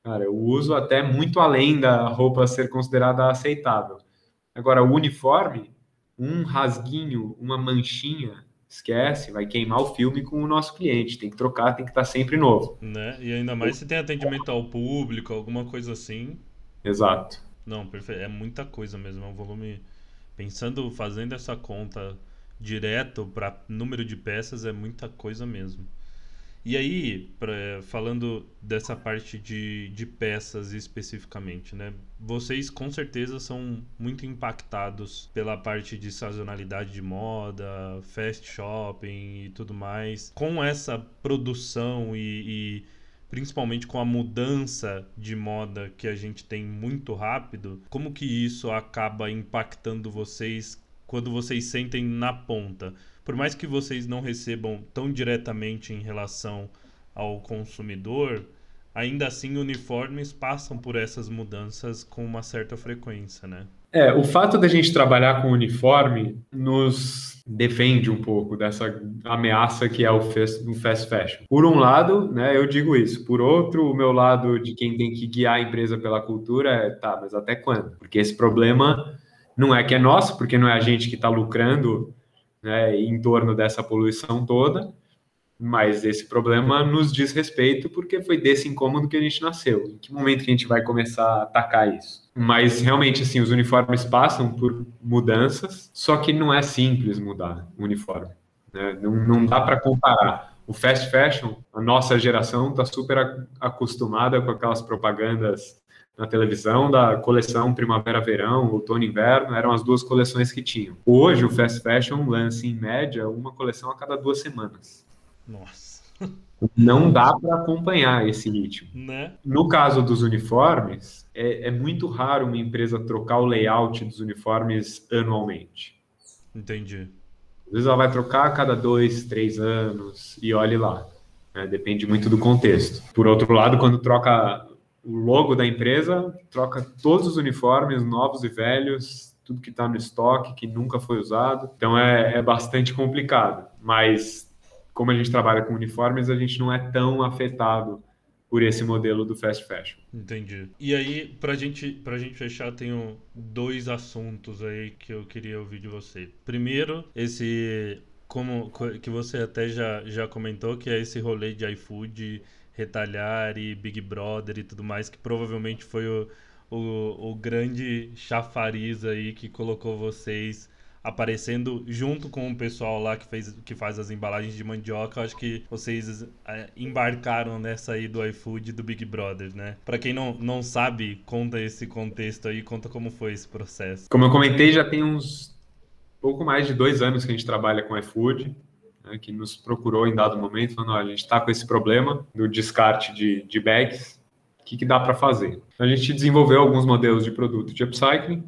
Cara, eu uso até muito além da roupa ser considerada aceitável. Agora, o uniforme, um rasguinho, uma manchinha, esquece, vai queimar o filme com o nosso cliente. Tem que trocar, tem que estar sempre novo. Né? E ainda mais se tem atendimento ao público, alguma coisa assim. Exato. Não, perfeito. É muita coisa mesmo. É um volume. Pensando, fazendo essa conta direto para número de peças, é muita coisa mesmo. E aí, pra, falando dessa parte de, de peças especificamente, né? Vocês com certeza são muito impactados pela parte de sazonalidade de moda, fast shopping e tudo mais. Com essa produção e, e principalmente com a mudança de moda que a gente tem muito rápido, como que isso acaba impactando vocês quando vocês sentem na ponta? por mais que vocês não recebam tão diretamente em relação ao consumidor, ainda assim uniformes passam por essas mudanças com uma certa frequência, né? É, o fato da gente trabalhar com uniforme nos defende um pouco dessa ameaça que é o fast, o fast fashion. Por um lado, né, eu digo isso. Por outro, o meu lado de quem tem que guiar a empresa pela cultura é, tá, mas até quando? Porque esse problema não é que é nosso, porque não é a gente que está lucrando né, em torno dessa poluição toda, mas esse problema nos diz respeito porque foi desse incômodo que a gente nasceu. Em que momento que a gente vai começar a atacar isso? Mas realmente, assim, os uniformes passam por mudanças, só que não é simples mudar o uniforme. Né? Não, não dá para comparar. O fast fashion, a nossa geração está super acostumada com aquelas propagandas na televisão da coleção Primavera-Verão, Outono-Inverno, eram as duas coleções que tinham. Hoje, o fast fashion lança, em média, uma coleção a cada duas semanas. Nossa. Não dá para acompanhar esse ritmo. Né? No caso dos uniformes, é, é muito raro uma empresa trocar o layout dos uniformes anualmente. Entendi. Às vezes ela vai trocar a cada dois, três anos, e olhe lá. Né? Depende muito do contexto. Por outro lado, quando troca o logo da empresa, troca todos os uniformes, novos e velhos, tudo que está no estoque, que nunca foi usado. Então é, é bastante complicado. Mas como a gente trabalha com uniformes, a gente não é tão afetado por esse modelo do fast fashion. Entendi. E aí, para gente, pra gente fechar, tenho dois assuntos aí que eu queria ouvir de você. Primeiro, esse como que você até já, já comentou, que é esse rolê de iFood Retalhar e Big Brother e tudo mais, que provavelmente foi o, o, o grande chafariz aí que colocou vocês aparecendo junto com o pessoal lá que, fez, que faz as embalagens de mandioca. Eu acho que vocês é, embarcaram nessa aí do iFood do Big Brother, né? Para quem não, não sabe, conta esse contexto aí, conta como foi esse processo. Como eu comentei, já tem uns pouco mais de dois anos que a gente trabalha com iFood né, que nos procurou em dado momento, falando: a gente está com esse problema do descarte de, de bags, o que, que dá para fazer? A gente desenvolveu alguns modelos de produto de upcycling,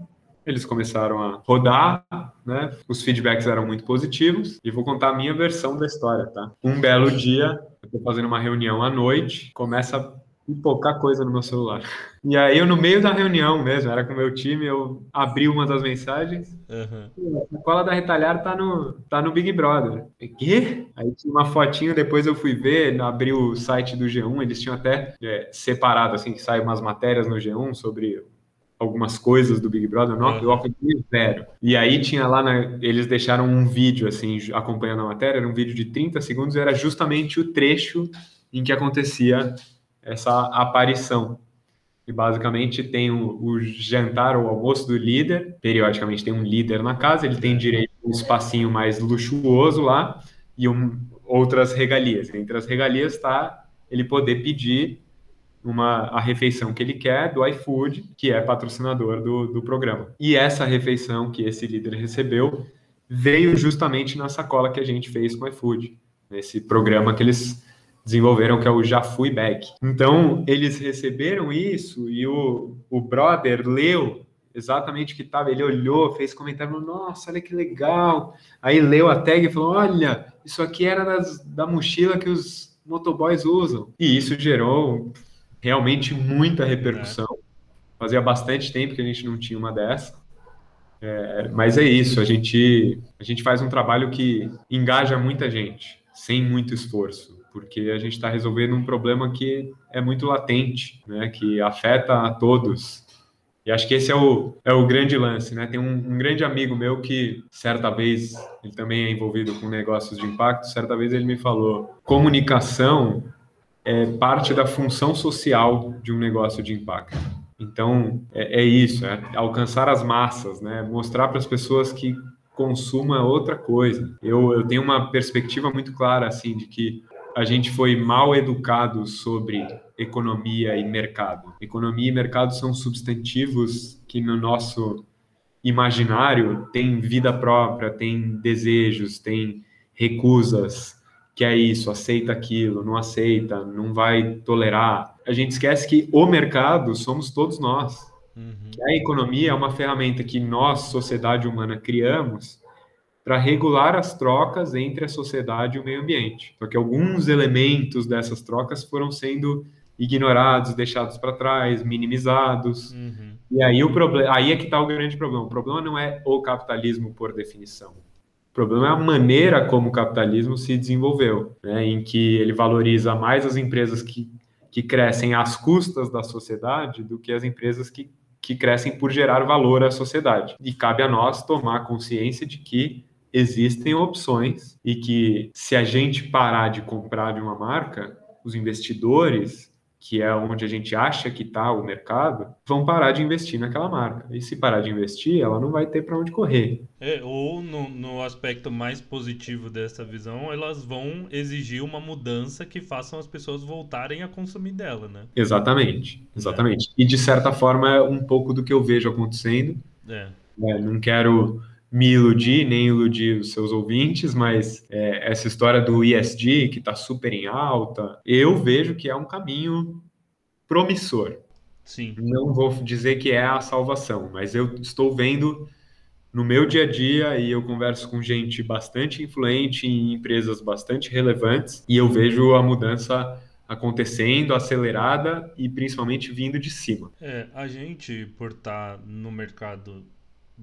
eles começaram a rodar, né? Os feedbacks eram muito positivos e vou contar a minha versão da história, tá? Um belo dia, eu estou fazendo uma reunião à noite, começa e pouca coisa no meu celular. [laughs] E aí eu, no meio da reunião mesmo, era com o meu time, eu abri uma das mensagens. Uhum. A cola da Retalhar tá no, tá no Big Brother. E, quê? Aí tinha uma fotinho, depois eu fui ver, abri o site do G1, eles tinham até é, separado, assim, que saem umas matérias no G1 sobre algumas coisas do Big Brother, não, eu acompanhei zero. E aí tinha lá, na, eles deixaram um vídeo, assim, acompanhando a matéria, era um vídeo de 30 segundos, era justamente o trecho em que acontecia essa aparição. E basicamente tem o, o jantar ou almoço do líder, periodicamente tem um líder na casa, ele tem direito a um espacinho mais luxuoso lá e um, outras regalias. Entre as regalias está ele poder pedir uma, a refeição que ele quer do iFood, que é patrocinador do, do programa. E essa refeição que esse líder recebeu veio justamente na sacola que a gente fez com o iFood, nesse programa que eles desenvolveram, que é o Já Fui Back. Então, eles receberam isso e o, o brother leu exatamente o que estava. Ele olhou, fez comentário, nossa, olha que legal. Aí leu a tag e falou: olha, isso aqui era das, da mochila que os motoboys usam. E isso gerou realmente muita repercussão. É. Fazia bastante tempo que a gente não tinha uma dessa. É, mas é isso, a gente, a gente faz um trabalho que engaja muita gente, sem muito esforço, porque a gente está resolvendo um problema que é muito latente, né, que afeta a todos. E acho que esse é o, é o grande lance, né? Tem um, um, grande amigo meu que, certa vez, ele também é envolvido com negócios de impacto, certa vez ele me falou: comunicação é parte da função social de um negócio de impacto. Então, é, é isso, é alcançar as massas, né? Mostrar para as pessoas que consumo é outra coisa. Eu, eu tenho uma perspectiva muito clara, assim, de que a gente foi mal educado sobre economia e mercado. Economia e mercado são substantivos que no nosso imaginário têm vida própria, têm desejos, têm recusas, que é isso, aceita aquilo, não aceita, não vai tolerar. A gente esquece que o mercado somos todos nós. Uhum. a economia é uma ferramenta que nós, sociedade humana, criamos para regular as trocas entre a sociedade e o meio ambiente. Só que alguns elementos dessas trocas foram sendo ignorados, deixados para trás, minimizados. Uhum. E aí o problema, aí é que está o grande problema. O problema não é o capitalismo por definição. O problema é a maneira como o capitalismo se desenvolveu, né, em que ele valoriza mais as empresas que, que crescem às custas da sociedade do que as empresas que, que crescem por gerar valor à sociedade. E cabe a nós tomar consciência de que existem opções e que se a gente parar de comprar de uma marca, os investidores que é onde a gente acha que está o mercado, vão parar de investir naquela marca. E se parar de investir, ela não vai ter para onde correr. É, ou no, no, aspecto mais positivo dessa visão, elas vão exigir uma mudança que façam as pessoas voltarem a consumir dela, né? Exatamente, exatamente. É. E de certa forma é um pouco do que eu vejo acontecendo. É. É, não quero me iludir, nem iludir os seus ouvintes, mas é, essa história do ESG, que está super em alta, eu vejo que é um caminho promissor. Sim. Não vou dizer que é a salvação, mas eu estou vendo no meu dia a dia e eu converso com gente bastante influente em empresas bastante relevantes e eu vejo a mudança acontecendo, acelerada e principalmente vindo de cima. É, a gente, por estar tá no mercado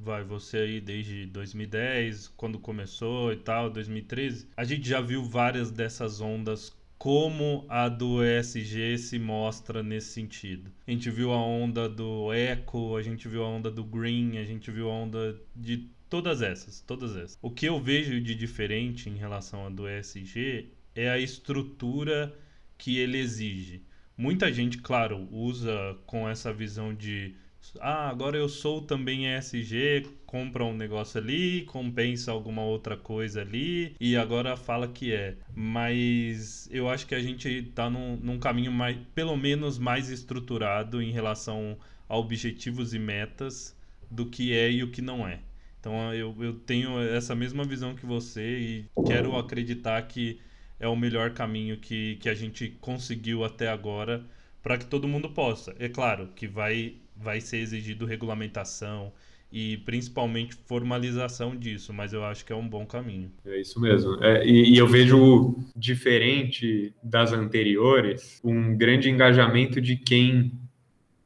vai você aí desde 2010, quando começou e tal, 2013, a gente já viu várias dessas ondas como a do ESG se mostra nesse sentido. A gente viu a onda do Eco, a gente viu a onda do Green, a gente viu a onda de todas essas, todas essas. O que eu vejo de diferente em relação a do ESG é a estrutura que ele exige. Muita gente, claro, usa com essa visão de ah, agora eu sou também ESG, compra um negócio ali, compensa alguma outra coisa ali e agora fala que é. Mas eu acho que a gente está num, num caminho mais, pelo menos mais estruturado em relação a objetivos e metas do que é e o que não é. Então eu, eu tenho essa mesma visão que você e quero acreditar que é o melhor caminho que, que a gente conseguiu até agora para que todo mundo possa. É claro que vai vai ser exigido regulamentação e principalmente formalização disso, mas eu acho que é um bom caminho. É isso mesmo. É, e, e, eu vejo diferente das anteriores um grande engajamento de quem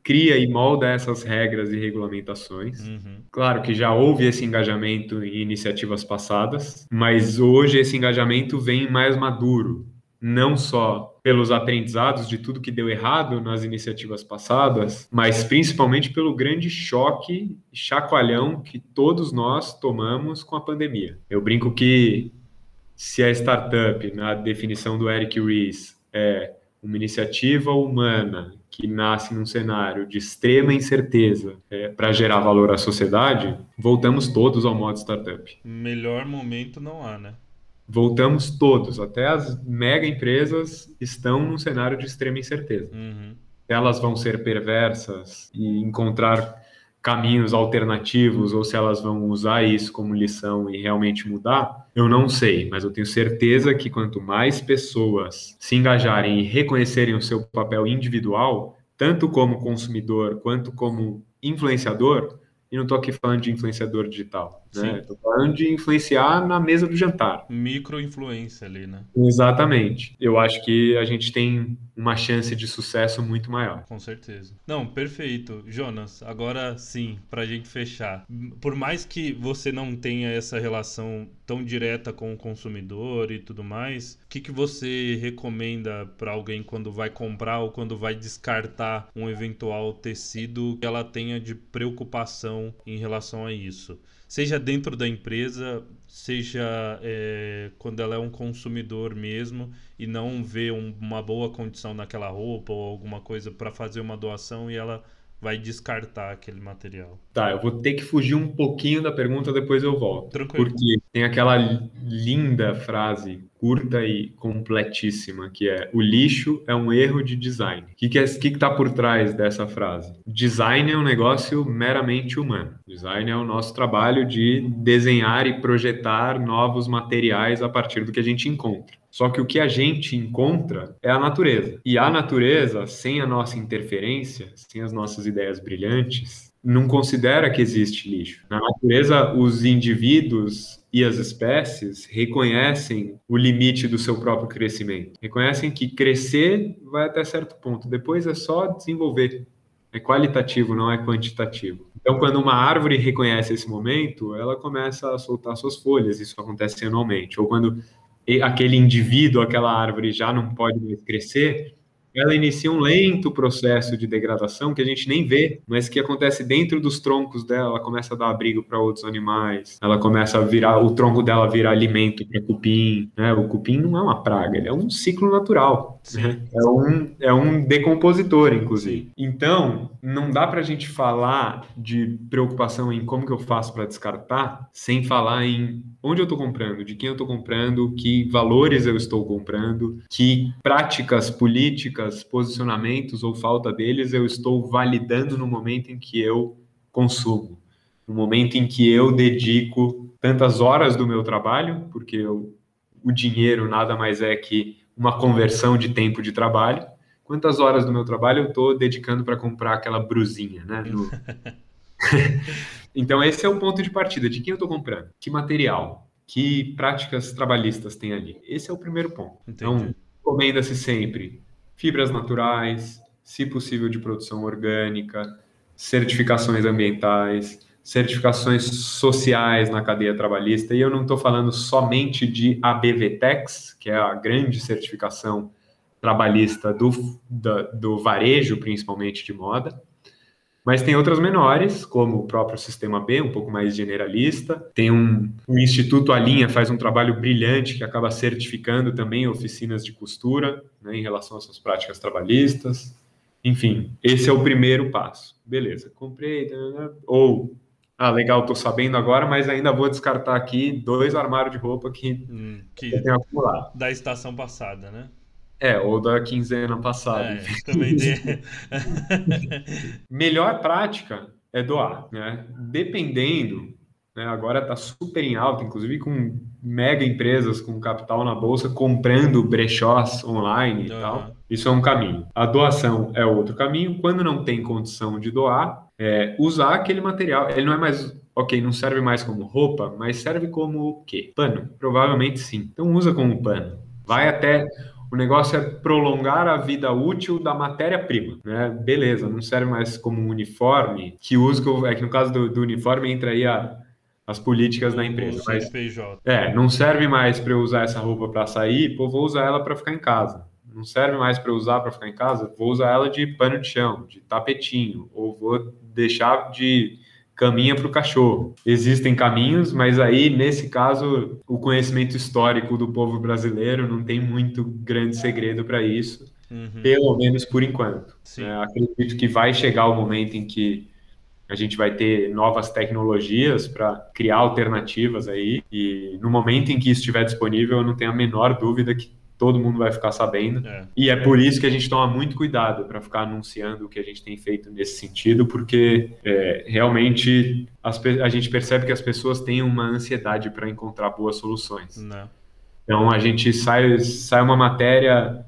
cria e molda essas regras e regulamentações. Uhum. Claro que já houve esse engajamento em iniciativas passadas, mas hoje esse engajamento vem mais maduro, não só pelos aprendizados de tudo que deu errado nas iniciativas passadas, mas principalmente pelo grande choque e chacoalhão que todos nós tomamos com a pandemia. Eu brinco que se a startup, na definição do Eric Ries, é uma iniciativa humana que nasce num cenário de extrema incerteza é, para gerar valor à sociedade, voltamos todos ao modo startup. Melhor momento não há, né? Voltamos todos, até as mega empresas estão num cenário de extrema incerteza. Uhum. Elas vão ser perversas e encontrar caminhos alternativos ou se elas vão usar isso como lição e realmente mudar, eu não sei, mas eu tenho certeza que quanto mais pessoas se engajarem e reconhecerem o seu papel individual, tanto como consumidor quanto como influenciador, e não estou aqui falando de influenciador digital, né? Estou falando de influenciar na mesa do jantar. Micro-influência ali, né? Exatamente. Eu acho que a gente tem uma chance de sucesso muito maior. Com certeza. Não, perfeito. Jonas, agora sim, para a gente fechar. Por mais que você não tenha essa relação tão direta com o consumidor e tudo mais, o que, que você recomenda para alguém quando vai comprar ou quando vai descartar um eventual tecido que ela tenha de preocupação em relação a isso? Seja dentro da empresa, seja é, quando ela é um consumidor mesmo e não vê um, uma boa condição naquela roupa ou alguma coisa para fazer uma doação e ela vai descartar aquele material. Tá, eu vou ter que fugir um pouquinho da pergunta, depois eu volto. Tranquilo. Porque tem aquela linda frase, curta e completíssima, que é o lixo é um erro de design. O que, que, é, que, que tá por trás dessa frase? Design é um negócio meramente humano. Design é o nosso trabalho de desenhar e projetar novos materiais a partir do que a gente encontra. Só que o que a gente encontra é a natureza. E a natureza, sem a nossa interferência, sem as nossas ideias brilhantes, não considera que existe lixo. Na natureza, os indivíduos e as espécies reconhecem o limite do seu próprio crescimento. Reconhecem que crescer vai até certo ponto, depois é só desenvolver. É qualitativo, não é quantitativo. Então, quando uma árvore reconhece esse momento, ela começa a soltar suas folhas, isso acontece anualmente. Ou quando aquele indivíduo, aquela árvore já não pode mais crescer, ela inicia um lento processo de degradação que a gente nem vê, mas que acontece dentro dos troncos dela. Ela começa a dar abrigo para outros animais, ela começa a virar, o tronco dela vira alimento para cupim. Né? O cupim não é uma praga, ele é um ciclo natural. Né? É, um, é um decompositor, inclusive. Então, não dá para a gente falar de preocupação em como que eu faço para descartar, sem falar em onde eu estou comprando, de quem eu estou comprando, que valores eu estou comprando, que práticas políticas, posicionamentos ou falta deles eu estou validando no momento em que eu consumo, no momento em que eu dedico tantas horas do meu trabalho, porque eu, o dinheiro nada mais é que uma conversão de tempo de trabalho. Quantas horas do meu trabalho eu estou dedicando para comprar aquela brusinha, né? No... [laughs] Então, esse é o ponto de partida. De quem eu estou comprando? Que material? Que práticas trabalhistas tem ali? Esse é o primeiro ponto. Entendi. Então, recomenda-se sempre fibras naturais, se possível de produção orgânica, certificações ambientais, certificações sociais na cadeia trabalhista. E eu não estou falando somente de ABVTEX, que é a grande certificação trabalhista do, do, do varejo, principalmente de moda, mas tem outras menores, como o próprio Sistema B, um pouco mais generalista. Tem um, o Instituto Alinha faz um trabalho brilhante que acaba certificando também oficinas de costura né, em relação às suas práticas trabalhistas. Enfim, esse é o primeiro passo. Beleza, comprei. Né, né, ou, ah, legal, estou sabendo agora, mas ainda vou descartar aqui dois armários de roupa que, hum, que eu tenho acumulado. Da estação passada, né? É, ou da quinzena passada. É, também tem. [laughs] Melhor prática é doar, né? Dependendo, né, agora está super em alta, inclusive com mega empresas com capital na bolsa comprando brechós online e uhum. tal. Isso é um caminho. A doação é outro caminho. Quando não tem condição de doar, é usar aquele material. Ele não é mais ok, não serve mais como roupa, mas serve como o quê? Pano? Provavelmente sim. Então usa como pano. Vai até o negócio é prolongar a vida útil da matéria-prima, né? Beleza, não serve mais como um uniforme, que usa, é que no caso do, do uniforme entra aí a, as políticas da empresa. Mas, é, não serve mais para eu usar essa roupa para sair, pô, vou usar ela para ficar em casa. não serve mais para usar para ficar em casa, vou usar ela de pano de chão, de tapetinho, ou vou deixar de caminha para o cachorro. Existem caminhos, mas aí, nesse caso, o conhecimento histórico do povo brasileiro não tem muito grande segredo para isso, uhum. pelo menos por enquanto. É, acredito que vai chegar o momento em que a gente vai ter novas tecnologias para criar alternativas aí, e no momento em que isso estiver disponível, eu não tenho a menor dúvida que todo mundo vai ficar sabendo. É. E é por isso que a gente toma muito cuidado para ficar anunciando o que a gente tem feito nesse sentido, porque é, realmente as, a gente percebe que as pessoas têm uma ansiedade para encontrar boas soluções. Não. Então a gente sai, sai uma matéria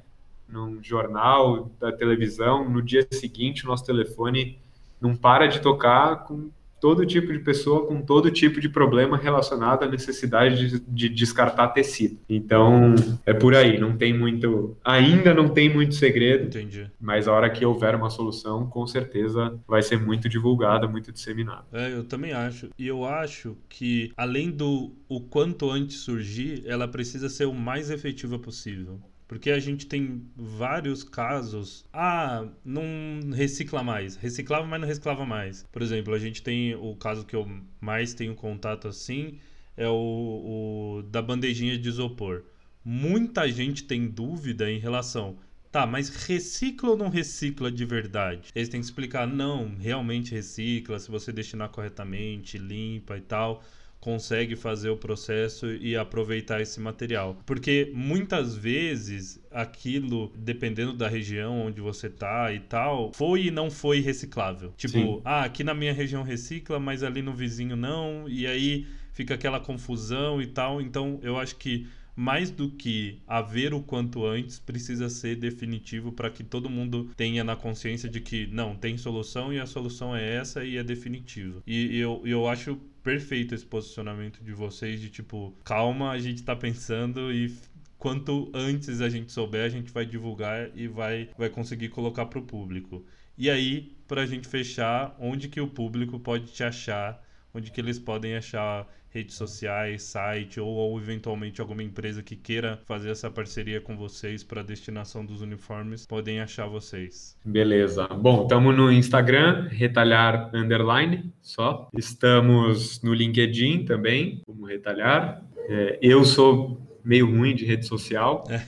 num jornal da televisão, no dia seguinte o nosso telefone não para de tocar com todo tipo de pessoa com todo tipo de problema relacionado à necessidade de, de, descartar tecido. Então, é por aí, não tem muito, ainda não tem muito segredo. Entendi. Mas a hora que houver uma solução, com certeza vai ser muito divulgada, muito disseminada. É, eu também acho. E eu acho que além do o quanto antes surgir, ela precisa ser o mais efetiva possível. Porque a gente tem vários casos. Ah, não recicla mais. Reciclava, mas não reciclava mais. Por exemplo, a gente tem o caso que eu mais tenho contato assim é o, o da bandejinha de isopor. Muita gente tem dúvida em relação. Tá, mas recicla ou não recicla de verdade? Eles têm que explicar, não, realmente recicla, se você destinar corretamente, limpa e tal consegue fazer o processo e aproveitar esse material. Porque muitas vezes aquilo, dependendo da região onde você tá e tal, foi e não foi reciclável. Tipo, Sim. ah, aqui na minha região recicla, mas ali no vizinho não, e aí fica aquela confusão e tal. Então, eu acho que mais do que haver o quanto antes, precisa ser definitivo para que todo mundo tenha na consciência de que não, tem solução e a solução é essa e é definitivo. E eu, eu acho perfeito esse posicionamento de vocês de tipo, calma, a gente está pensando e quanto antes a gente souber, a gente vai divulgar e vai, vai conseguir colocar para o público. E aí, para a gente fechar, onde que o público pode te achar, onde que eles podem achar redes sociais, site ou, ou, eventualmente alguma empresa que queira fazer essa parceria com vocês para a destinação dos uniformes, podem achar vocês. Beleza. Bom, estamos no Instagram, retalhar underline só. Estamos no LinkedIn também, como retalhar. É, eu sou meio ruim de rede social. É.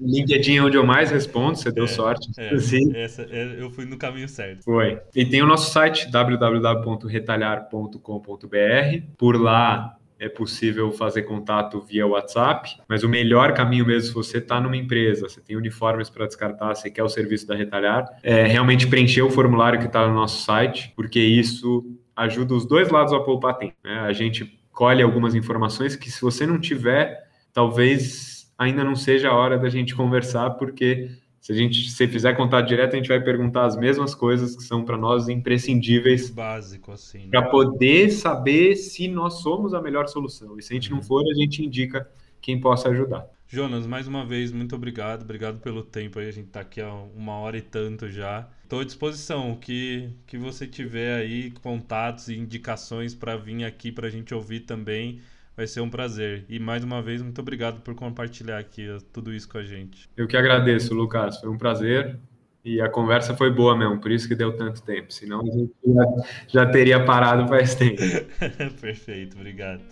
LinkedIn é onde eu mais respondo, você deu é, sorte. É. Essa, é, eu fui no caminho certo. Foi. E tem o nosso site, www.retalhar.com.br. Por lá é possível fazer contato via WhatsApp, mas o melhor caminho mesmo, se você está numa empresa, você tem uniformes para descartar, você quer o serviço da Retalhar, é realmente preencher o formulário que está no nosso site, porque isso ajuda os dois lados a poupar tempo. Né? A gente colhe algumas informações que se você não tiver talvez ainda não seja a hora da gente conversar, porque se a gente se fizer contato direto, a gente vai perguntar as mesmas coisas que são para nós imprescindíveis. Básico, assim. Né? Para poder saber se nós somos a melhor solução. E se a gente uhum. não for, a gente indica quem possa ajudar. Jonas, mais uma vez, muito obrigado. Obrigado pelo tempo aí. A gente está aqui há uma hora e tanto já. Estou à disposição. O que, que você tiver aí, contatos e indicações para vir aqui para a gente ouvir também Vai ser um prazer. E mais uma vez, muito obrigado por compartilhar aqui tudo isso com a gente. Eu que agradeço, Lucas. Foi um prazer. E a conversa foi boa mesmo, por isso que deu tanto tempo. Senão a gente já, já teria parado faz tempo. [laughs] Perfeito, obrigado.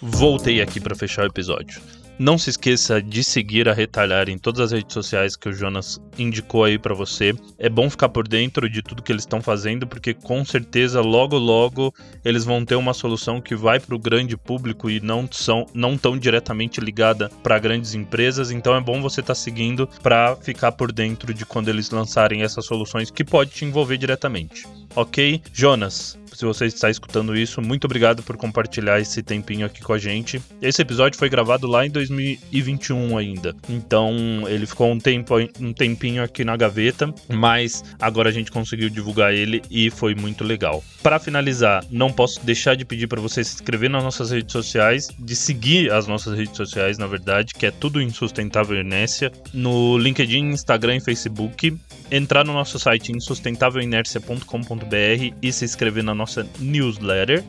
Voltei aqui para fechar o episódio. Não se esqueça de seguir a Retalhar em todas as redes sociais que o Jonas indicou aí para você. É bom ficar por dentro de tudo que eles estão fazendo, porque com certeza logo logo eles vão ter uma solução que vai para o grande público e não são não tão diretamente ligada para grandes empresas. Então é bom você estar tá seguindo para ficar por dentro de quando eles lançarem essas soluções que pode te envolver diretamente. Ok, Jonas? se você está escutando isso, muito obrigado por compartilhar esse tempinho aqui com a gente. Esse episódio foi gravado lá em 2021 ainda, então ele ficou um, tempo, um tempinho aqui na gaveta, mas agora a gente conseguiu divulgar ele e foi muito legal. Para finalizar, não posso deixar de pedir para você se inscrever nas nossas redes sociais, de seguir as nossas redes sociais, na verdade, que é tudo em Sustentável Inércia, no LinkedIn, Instagram e Facebook, entrar no nosso site insustentavelinercia.com.br e se inscrever na nossa newsletter.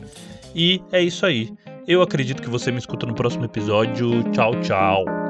E é isso aí. Eu acredito que você me escuta no próximo episódio. Tchau, tchau.